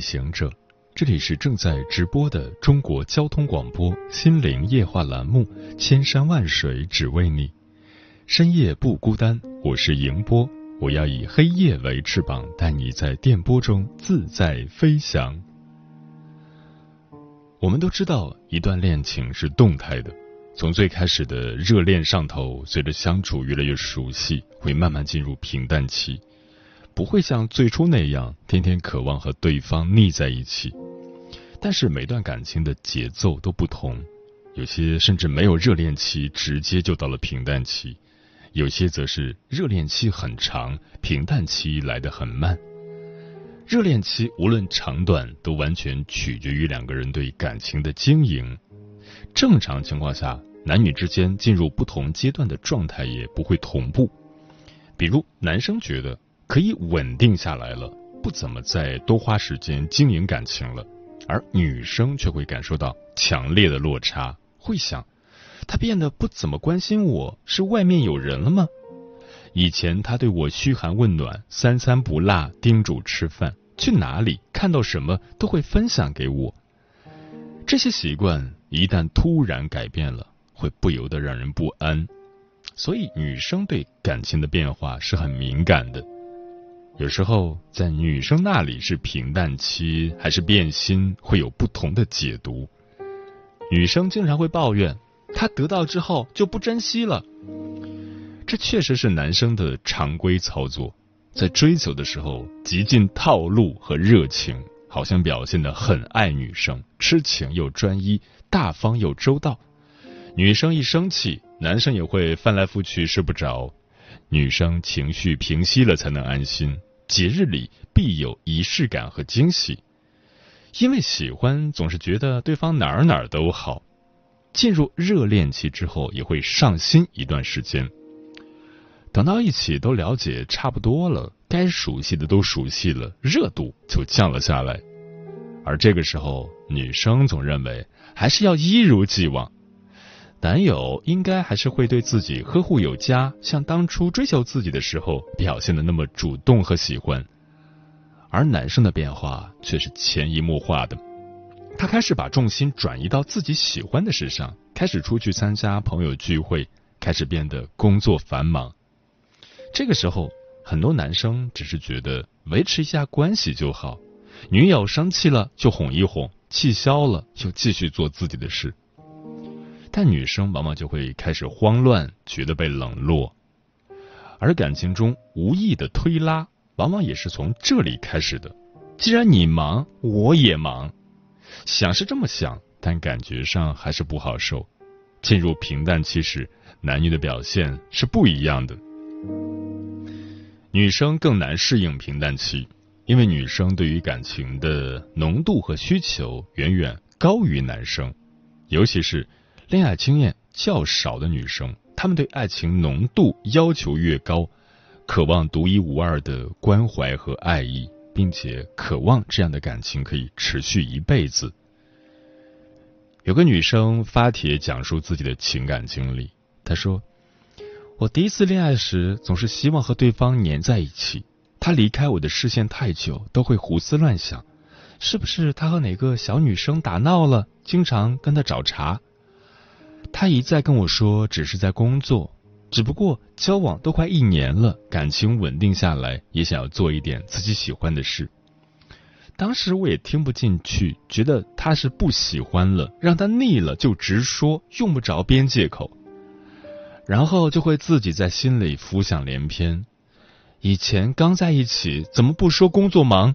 行者，这里是正在直播的中国交通广播心灵夜话栏目《千山万水只为你》，深夜不孤单，我是迎波，我要以黑夜为翅膀，带你在电波中自在飞翔。我们都知道，一段恋情是动态的，从最开始的热恋上头，随着相处越来越熟悉，会慢慢进入平淡期。不会像最初那样天天渴望和对方腻在一起，但是每段感情的节奏都不同，有些甚至没有热恋期，直接就到了平淡期；有些则是热恋期很长，平淡期来得很慢。热恋期无论长短，都完全取决于两个人对感情的经营。正常情况下，男女之间进入不同阶段的状态也不会同步。比如，男生觉得。可以稳定下来了，不怎么再多花时间经营感情了，而女生却会感受到强烈的落差，会想，他变得不怎么关心我，是外面有人了吗？以前他对我嘘寒问暖，三餐不落，叮嘱吃饭，去哪里看到什么都会分享给我。这些习惯一旦突然改变了，会不由得让人不安。所以，女生对感情的变化是很敏感的。有时候在女生那里是平淡期还是变心，会有不同的解读。女生经常会抱怨，她得到之后就不珍惜了。这确实是男生的常规操作，在追求的时候极尽套路和热情，好像表现的很爱女生，痴情又专一，大方又周到。女生一生气，男生也会翻来覆去睡不着，女生情绪平息了才能安心。节日里必有仪式感和惊喜，因为喜欢总是觉得对方哪儿哪儿都好。进入热恋期之后，也会上心一段时间。等到一起都了解差不多了，该熟悉的都熟悉了，热度就降了下来。而这个时候，女生总认为还是要一如既往。男友应该还是会对自己呵护有加，像当初追求自己的时候表现的那么主动和喜欢，而男生的变化却是潜移默化的，他开始把重心转移到自己喜欢的事上，开始出去参加朋友聚会，开始变得工作繁忙。这个时候，很多男生只是觉得维持一下关系就好，女友生气了就哄一哄，气消了就继续做自己的事。但女生往往就会开始慌乱，觉得被冷落，而感情中无意的推拉，往往也是从这里开始的。既然你忙，我也忙，想是这么想，但感觉上还是不好受。进入平淡期时，男女的表现是不一样的。女生更难适应平淡期，因为女生对于感情的浓度和需求远远高于男生，尤其是。恋爱经验较少的女生，她们对爱情浓度要求越高，渴望独一无二的关怀和爱意，并且渴望这样的感情可以持续一辈子。有个女生发帖讲述自己的情感经历，她说：“我第一次恋爱时，总是希望和对方黏在一起，他离开我的视线太久，都会胡思乱想，是不是他和哪个小女生打闹了？经常跟他找茬。”他一再跟我说，只是在工作，只不过交往都快一年了，感情稳定下来，也想要做一点自己喜欢的事。当时我也听不进去，觉得他是不喜欢了，让他腻了就直说，用不着编借口。然后就会自己在心里浮想联翩：以前刚在一起，怎么不说工作忙？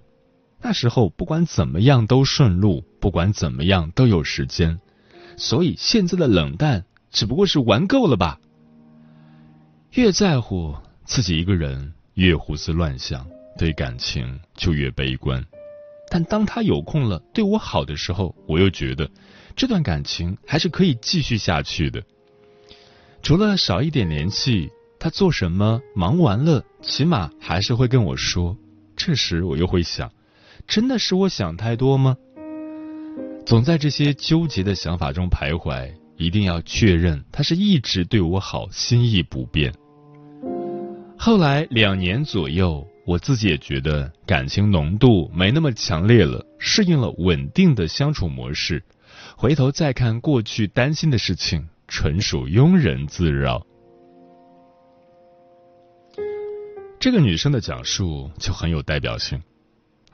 那时候不管怎么样都顺路，不管怎么样都有时间。所以现在的冷淡只不过是玩够了吧？越在乎自己一个人，越胡思乱想，对感情就越悲观。但当他有空了对我好的时候，我又觉得这段感情还是可以继续下去的。除了少一点联系，他做什么忙完了，起码还是会跟我说。这时我又会想，真的是我想太多吗？总在这些纠结的想法中徘徊，一定要确认他是一直对我好，心意不变。后来两年左右。我自己也觉得感情浓度没那么强烈了，适应了稳定的相处模式。回头再看过去担心的事情，纯属庸人自扰。这个女生的讲述就很有代表性。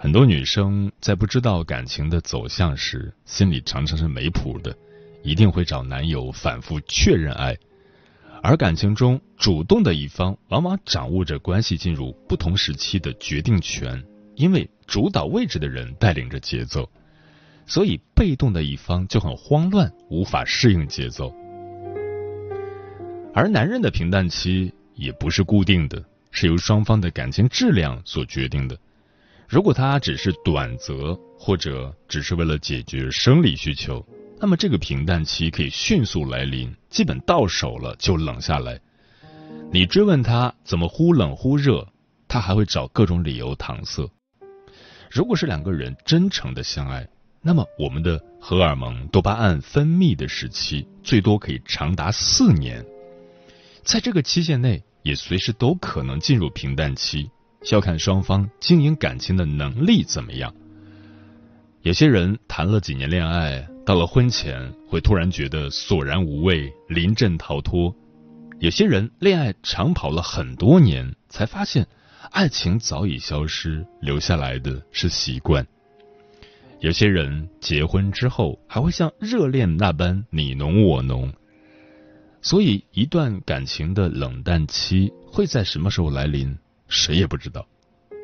很多女生在不知道感情的走向时，心里常常是没谱的，一定会找男友反复确认爱。而感情中主动的一方，往往掌握着关系进入不同时期的决定权，因为主导位置的人带领着节奏，所以被动的一方就很慌乱，无法适应节奏。而男人的平淡期也不是固定的，是由双方的感情质量所决定的。如果他只是短则，或者只是为了解决生理需求。那么这个平淡期可以迅速来临，基本到手了就冷下来。你追问他怎么忽冷忽热，他还会找各种理由搪塞。如果是两个人真诚的相爱，那么我们的荷尔蒙多巴胺分泌的时期最多可以长达四年，在这个期限内也随时都可能进入平淡期，要看双方经营感情的能力怎么样。有些人谈了几年恋爱。到了婚前，会突然觉得索然无味，临阵逃脱；有些人恋爱长跑了很多年，才发现爱情早已消失，留下来的是习惯；有些人结婚之后，还会像热恋那般你侬我侬。所以，一段感情的冷淡期会在什么时候来临，谁也不知道。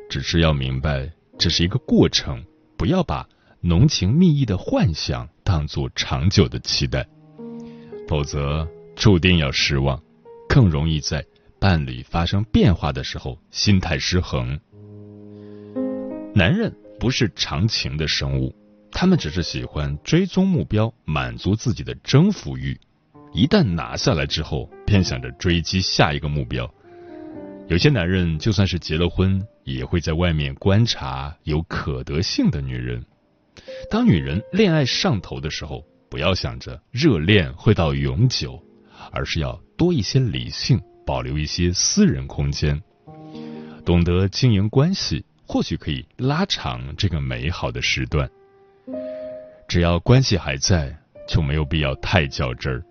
只是要明白，这是一个过程，不要把。浓情蜜意的幻想当做长久的期待，否则注定要失望，更容易在伴侣发生变化的时候心态失衡。男人不是长情的生物，他们只是喜欢追踪目标，满足自己的征服欲。一旦拿下来之后，便想着追击下一个目标。有些男人就算是结了婚，也会在外面观察有可得性的女人。当女人恋爱上头的时候，不要想着热恋会到永久，而是要多一些理性，保留一些私人空间，懂得经营关系，或许可以拉长这个美好的时段。只要关系还在，就没有必要太较真儿。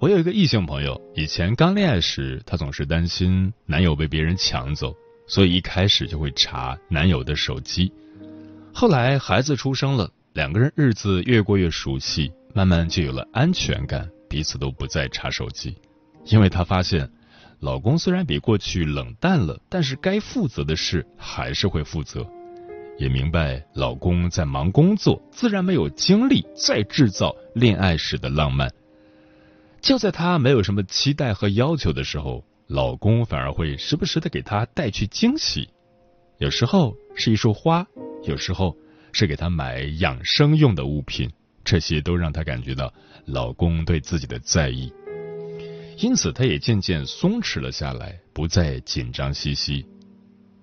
我有一个异性朋友，以前刚恋爱时，她总是担心男友被别人抢走，所以一开始就会查男友的手机。后来孩子出生了，两个人日子越过越熟悉，慢慢就有了安全感，彼此都不再查手机。因为她发现，老公虽然比过去冷淡了，但是该负责的事还是会负责。也明白老公在忙工作，自然没有精力再制造恋爱时的浪漫。就在她没有什么期待和要求的时候，老公反而会时不时的给她带去惊喜，有时候是一束花。有时候是给她买养生用的物品，这些都让她感觉到老公对自己的在意，因此她也渐渐松弛了下来，不再紧张兮兮。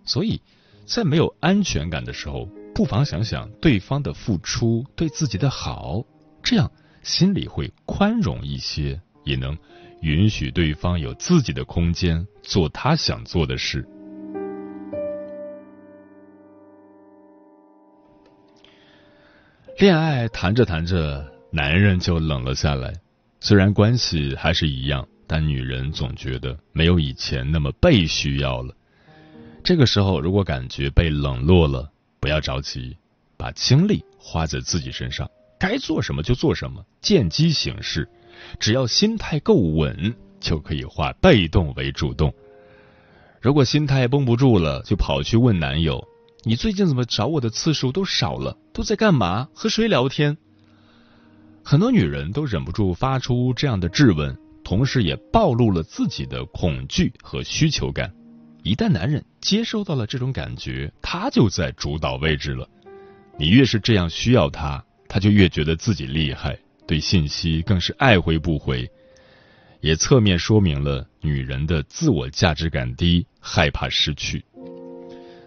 所以，在没有安全感的时候，不妨想想对方的付出对自己的好，这样心里会宽容一些，也能允许对方有自己的空间，做他想做的事。恋爱谈着谈着，男人就冷了下来。虽然关系还是一样，但女人总觉得没有以前那么被需要了。这个时候，如果感觉被冷落了，不要着急，把精力花在自己身上，该做什么就做什么，见机行事。只要心态够稳，就可以化被动为主动。如果心态绷不住了，就跑去问男友。你最近怎么找我的次数都少了？都在干嘛？和谁聊天？很多女人都忍不住发出这样的质问，同时也暴露了自己的恐惧和需求感。一旦男人接收到了这种感觉，他就在主导位置了。你越是这样需要他，他就越觉得自己厉害，对信息更是爱回不回，也侧面说明了女人的自我价值感低，害怕失去。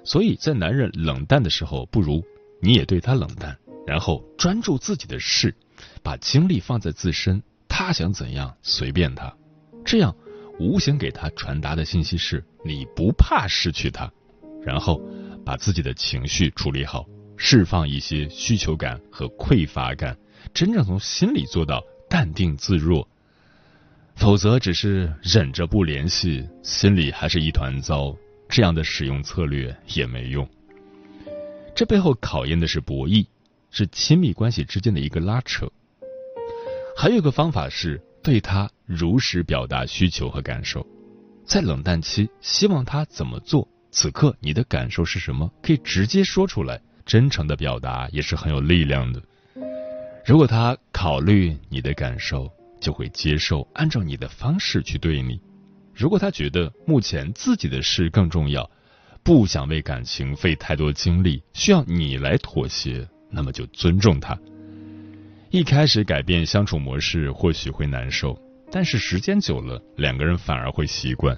所以在男人冷淡的时候，不如你也对他冷淡，然后专注自己的事，把精力放在自身，他想怎样随便他，这样。无形给他传达的信息是：你不怕失去他，然后把自己的情绪处理好，释放一些需求感和匮乏感，真正从心里做到淡定自若。否则，只是忍着不联系，心里还是一团糟。这样的使用策略也没用。这背后考验的是博弈，是亲密关系之间的一个拉扯。还有一个方法是。对他如实表达需求和感受，在冷淡期，希望他怎么做？此刻你的感受是什么？可以直接说出来，真诚的表达也是很有力量的。如果他考虑你的感受，就会接受按照你的方式去对你；如果他觉得目前自己的事更重要，不想为感情费太多精力，需要你来妥协，那么就尊重他。一开始改变相处模式或许会难受，但是时间久了，两个人反而会习惯。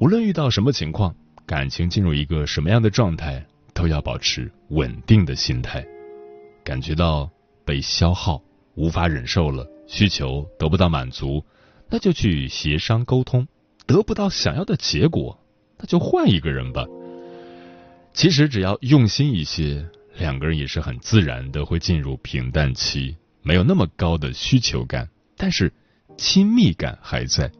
无论遇到什么情况，感情进入一个什么样的状态，都要保持稳定的心态。感觉到被消耗，无法忍受了，需求得不到满足，那就去协商沟通。得不到想要的结果，那就换一个人吧。其实只要用心一些。两个人也是很自然的会进入平淡期，没有那么高的需求感，但是亲密感还在。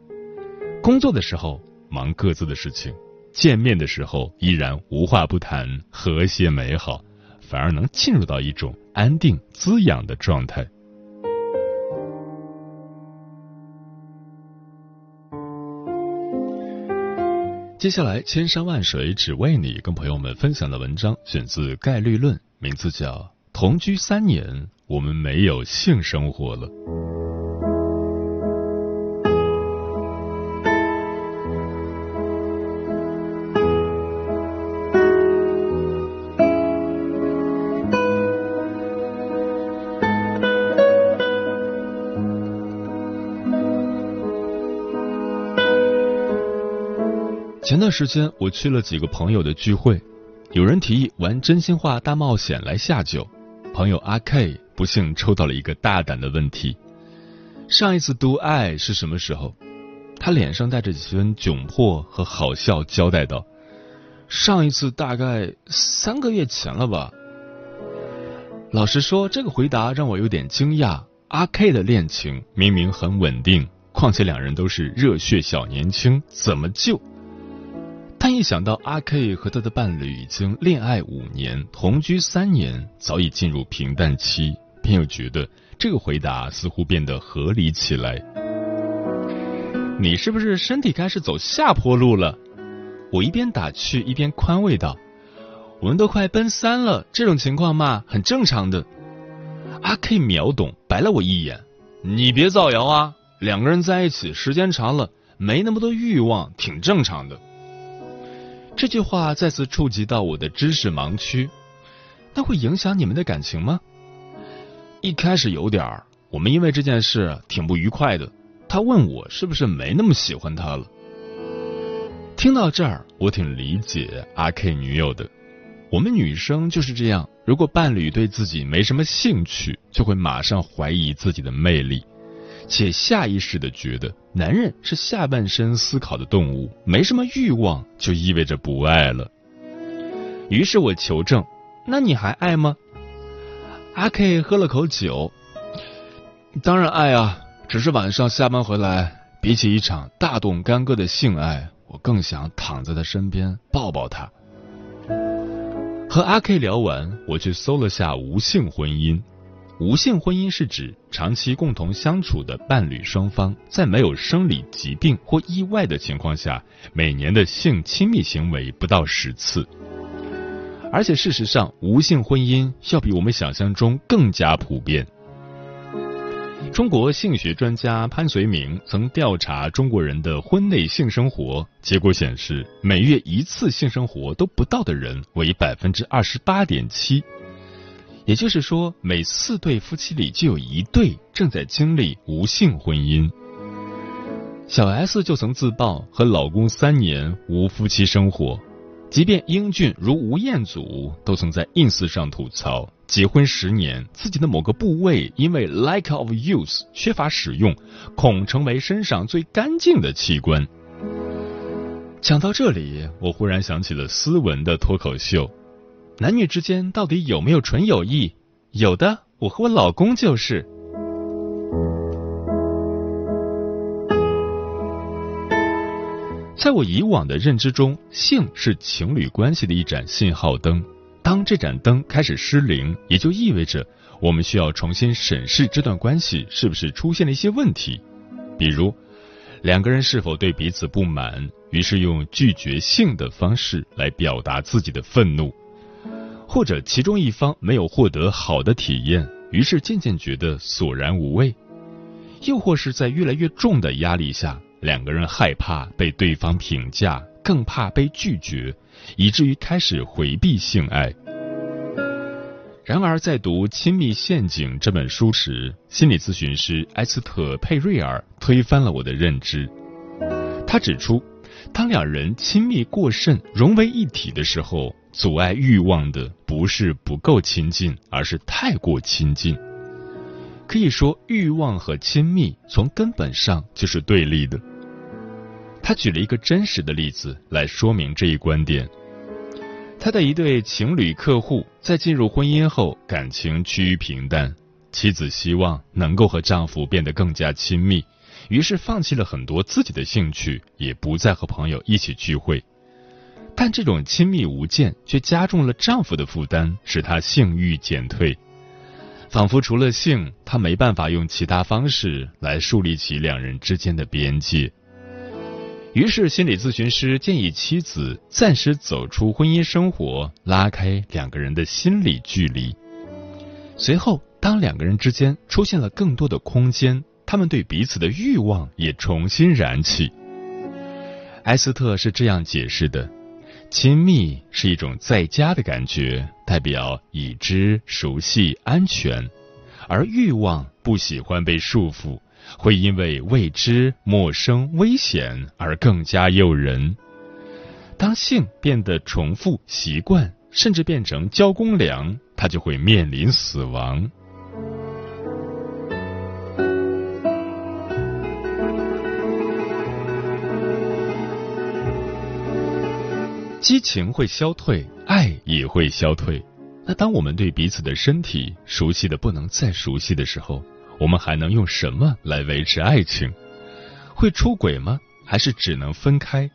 工作的时候忙各自的事情，见面的时候依然无话不谈，和谐美好，反而能进入到一种安定滋养的状态。接下来，千山万水只为你，跟朋友们分享的文章选自《概率论》。名字叫《同居三年，我们没有性生活了》。前段时间，我去了几个朋友的聚会。有人提议玩真心话大冒险来下酒，朋友阿 K 不幸抽到了一个大胆的问题：上一次读爱是什么时候？他脸上带着几分窘迫和好笑，交代道：“上一次大概三个月前了吧。”老实说，这个回答让我有点惊讶。阿 K 的恋情明明很稳定，况且两人都是热血小年轻，怎么就？但一想到阿 K 和他的伴侣已经恋爱五年、同居三年，早已进入平淡期，便又觉得这个回答似乎变得合理起来。你是不是身体开始走下坡路了？我一边打趣一边宽慰道：“我们都快奔三了，这种情况嘛，很正常的。”阿 K 秒懂，白了我一眼：“你别造谣啊！两个人在一起时间长了，没那么多欲望，挺正常的。”这句话再次触及到我的知识盲区，那会影响你们的感情吗？一开始有点儿，我们因为这件事挺不愉快的。他问我是不是没那么喜欢他了。听到这儿，我挺理解阿 K 女友的。我们女生就是这样，如果伴侣对自己没什么兴趣，就会马上怀疑自己的魅力。且下意识的觉得，男人是下半身思考的动物，没什么欲望就意味着不爱了。于是我求证：“那你还爱吗？”阿 K 喝了口酒，当然爱啊，只是晚上下班回来，比起一场大动干戈的性爱，我更想躺在他身边抱抱他。和阿 K 聊完，我去搜了下无性婚姻。无性婚姻是指长期共同相处的伴侣双方，在没有生理疾病或意外的情况下，每年的性亲密行为不到十次。而且事实上，无性婚姻要比我们想象中更加普遍。中国性学专家潘绥铭曾调查中国人的婚内性生活，结果显示，每月一次性生活都不到的人为百分之二十八点七。也就是说，每四对夫妻里就有一对正在经历无性婚姻。小 S 就曾自曝和老公三年无夫妻生活，即便英俊如吴彦祖，都曾在 ins 上吐槽。结婚十年，自己的某个部位因为 lack of use 缺乏使用，恐成为身上最干净的器官。讲到这里，我忽然想起了斯文的脱口秀：男女之间到底有没有纯友谊？有的，我和我老公就是。在我以往的认知中，性是情侣关系的一盏信号灯。当这盏灯开始失灵，也就意味着我们需要重新审视这段关系是不是出现了一些问题。比如，两个人是否对彼此不满，于是用拒绝性的方式来表达自己的愤怒；或者其中一方没有获得好的体验，于是渐渐觉得索然无味；又或是在越来越重的压力下，两个人害怕被对方评价，更怕被拒绝。以至于开始回避性爱。然而，在读《亲密陷阱》这本书时，心理咨询师埃斯特·佩瑞尔推翻了我的认知。他指出，当两人亲密过甚、融为一体的时候，阻碍欲望的不是不够亲近，而是太过亲近。可以说，欲望和亲密从根本上就是对立的。他举了一个真实的例子来说明这一观点。他的一对情侣客户在进入婚姻后，感情趋于平淡。妻子希望能够和丈夫变得更加亲密，于是放弃了很多自己的兴趣，也不再和朋友一起聚会。但这种亲密无间却加重了丈夫的负担，使他性欲减退，仿佛除了性，他没办法用其他方式来树立起两人之间的边界。于是，心理咨询师建议妻子暂时走出婚姻生活，拉开两个人的心理距离。随后，当两个人之间出现了更多的空间，他们对彼此的欲望也重新燃起。埃斯特是这样解释的：亲密是一种在家的感觉，代表已知、熟悉、安全；而欲望不喜欢被束缚。会因为未知、陌生、危险而更加诱人。当性变得重复、习惯，甚至变成交公粮，它就会面临死亡。激情会消退，爱也会消退。那当我们对彼此的身体熟悉的不能再熟悉的时候，我们还能用什么来维持爱情？会出轨吗？还是只能分开？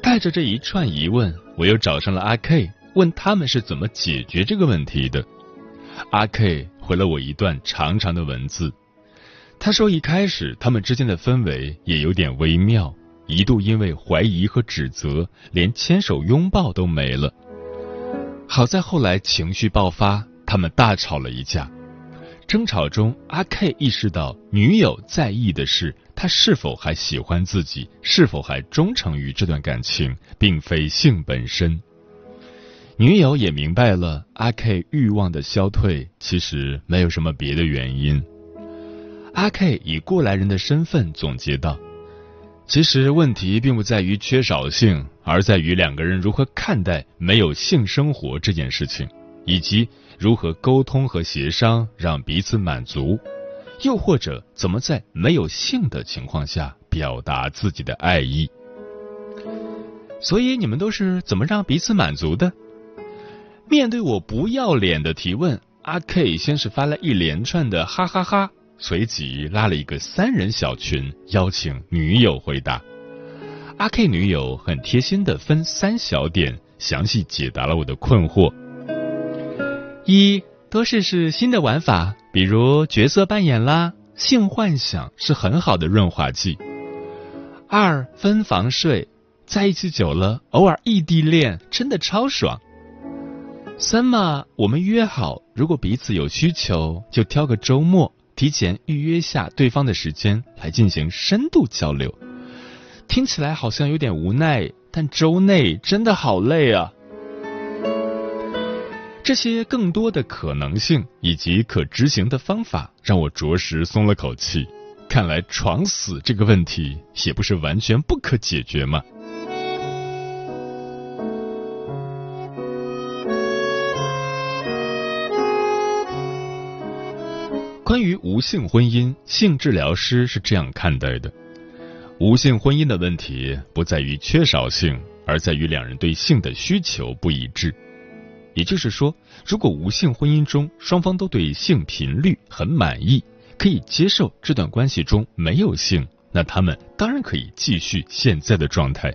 带着这一串疑问，我又找上了阿 K，问他们是怎么解决这个问题的。阿 K 回了我一段长长的文字，他说一开始他们之间的氛围也有点微妙，一度因为怀疑和指责，连牵手拥抱都没了。好在后来情绪爆发，他们大吵了一架。争吵中，阿 K 意识到女友在意的是他是否还喜欢自己，是否还忠诚于这段感情，并非性本身。女友也明白了阿 K 欲望的消退其实没有什么别的原因。阿 K 以过来人的身份总结道：“其实问题并不在于缺少性，而在于两个人如何看待没有性生活这件事情，以及。”如何沟通和协商让彼此满足，又或者怎么在没有性的情况下表达自己的爱意？所以你们都是怎么让彼此满足的？面对我不要脸的提问，阿 K 先是发了一连串的哈哈哈，随即拉了一个三人小群，邀请女友回答。阿 K 女友很贴心的分三小点，详细解答了我的困惑。一多试试新的玩法，比如角色扮演啦，性幻想是很好的润滑剂。二分房睡，在一起久了，偶尔异地恋真的超爽。三嘛，我们约好，如果彼此有需求，就挑个周末，提前预约下对方的时间来进行深度交流。听起来好像有点无奈，但周内真的好累啊。这些更多的可能性以及可执行的方法，让我着实松了口气。看来闯死这个问题也不是完全不可解决嘛。关于无性婚姻，性治疗师是这样看待的：无性婚姻的问题不在于缺少性，而在于两人对性的需求不一致。也就是说，如果无性婚姻中双方都对性频率很满意，可以接受这段关系中没有性，那他们当然可以继续现在的状态。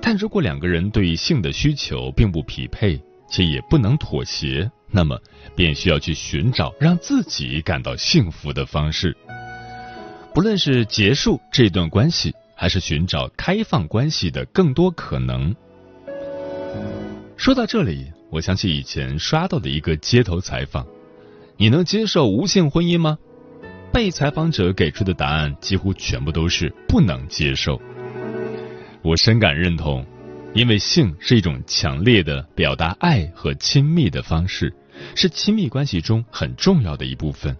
但如果两个人对性的需求并不匹配，且也不能妥协。那么，便需要去寻找让自己感到幸福的方式。不论是结束这段关系，还是寻找开放关系的更多可能。说到这里，我想起以前刷到的一个街头采访：“你能接受无性婚姻吗？”被采访者给出的答案几乎全部都是不能接受。我深感认同，因为性是一种强烈的表达爱和亲密的方式。是亲密关系中很重要的一部分。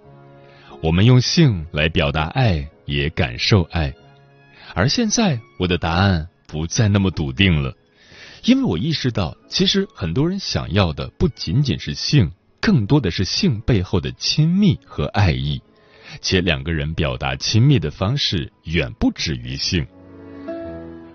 我们用性来表达爱，也感受爱。而现在，我的答案不再那么笃定了，因为我意识到，其实很多人想要的不仅仅是性，更多的是性背后的亲密和爱意，且两个人表达亲密的方式远不止于性。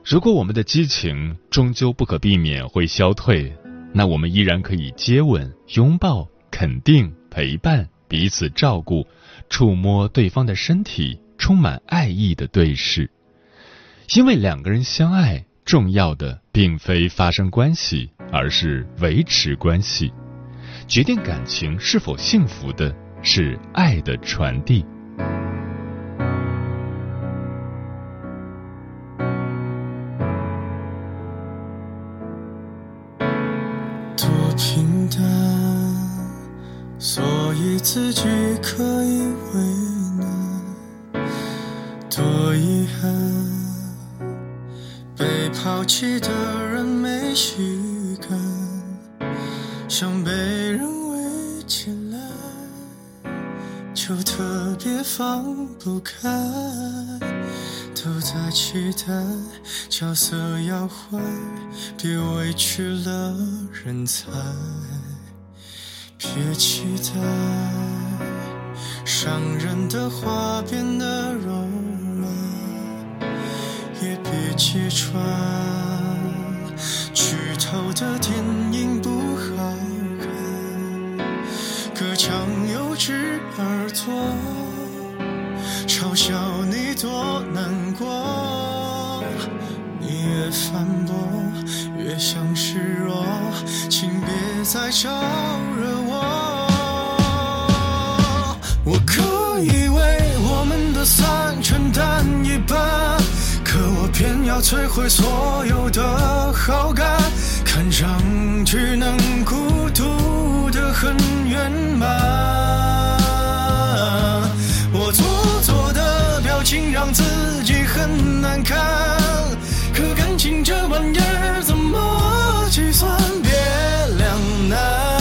如果我们的激情终究不可避免会消退。那我们依然可以接吻、拥抱、肯定、陪伴、彼此照顾、触摸对方的身体，充满爱意的对视。因为两个人相爱，重要的并非发生关系，而是维持关系。决定感情是否幸福的是爱的传递。的人没预感，想被人围起来，就特别放不开，都在期待角色要换，别委屈了人才。别期待伤人的话变得柔软，也别揭穿吵的电影不好看。隔墙有只耳朵嘲笑你多难过，你越反驳越像示弱，请别再招惹。摧毁所有的好感，看上去能孤独的很圆满。我做作的表情让自己很难看，可感情这玩意儿怎么计算？别两难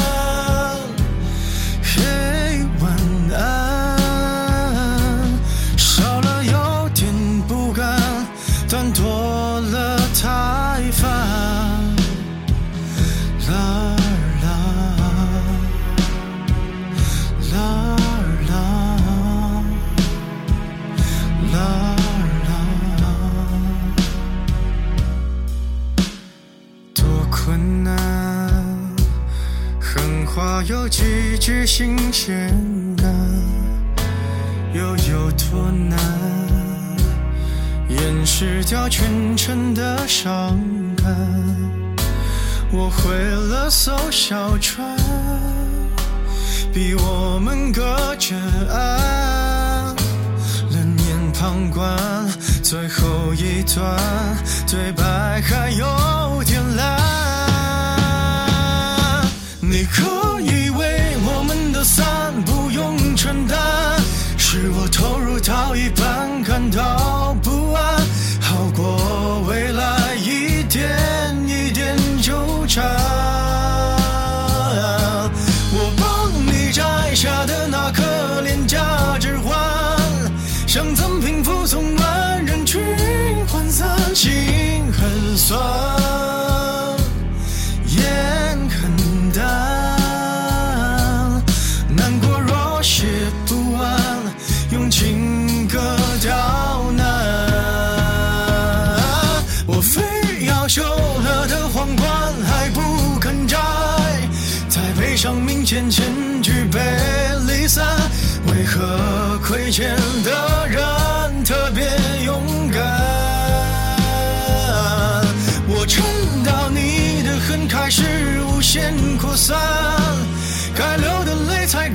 啦啦，多困难，狠话有几句新鲜感，又有多难掩饰掉全城的伤感？我毁了艘小船，逼我们隔着岸，旁观最后一段对白，还有点烂。你可以为我们的散不用承担，是我投入到一半感到不烟扩散，该流的泪才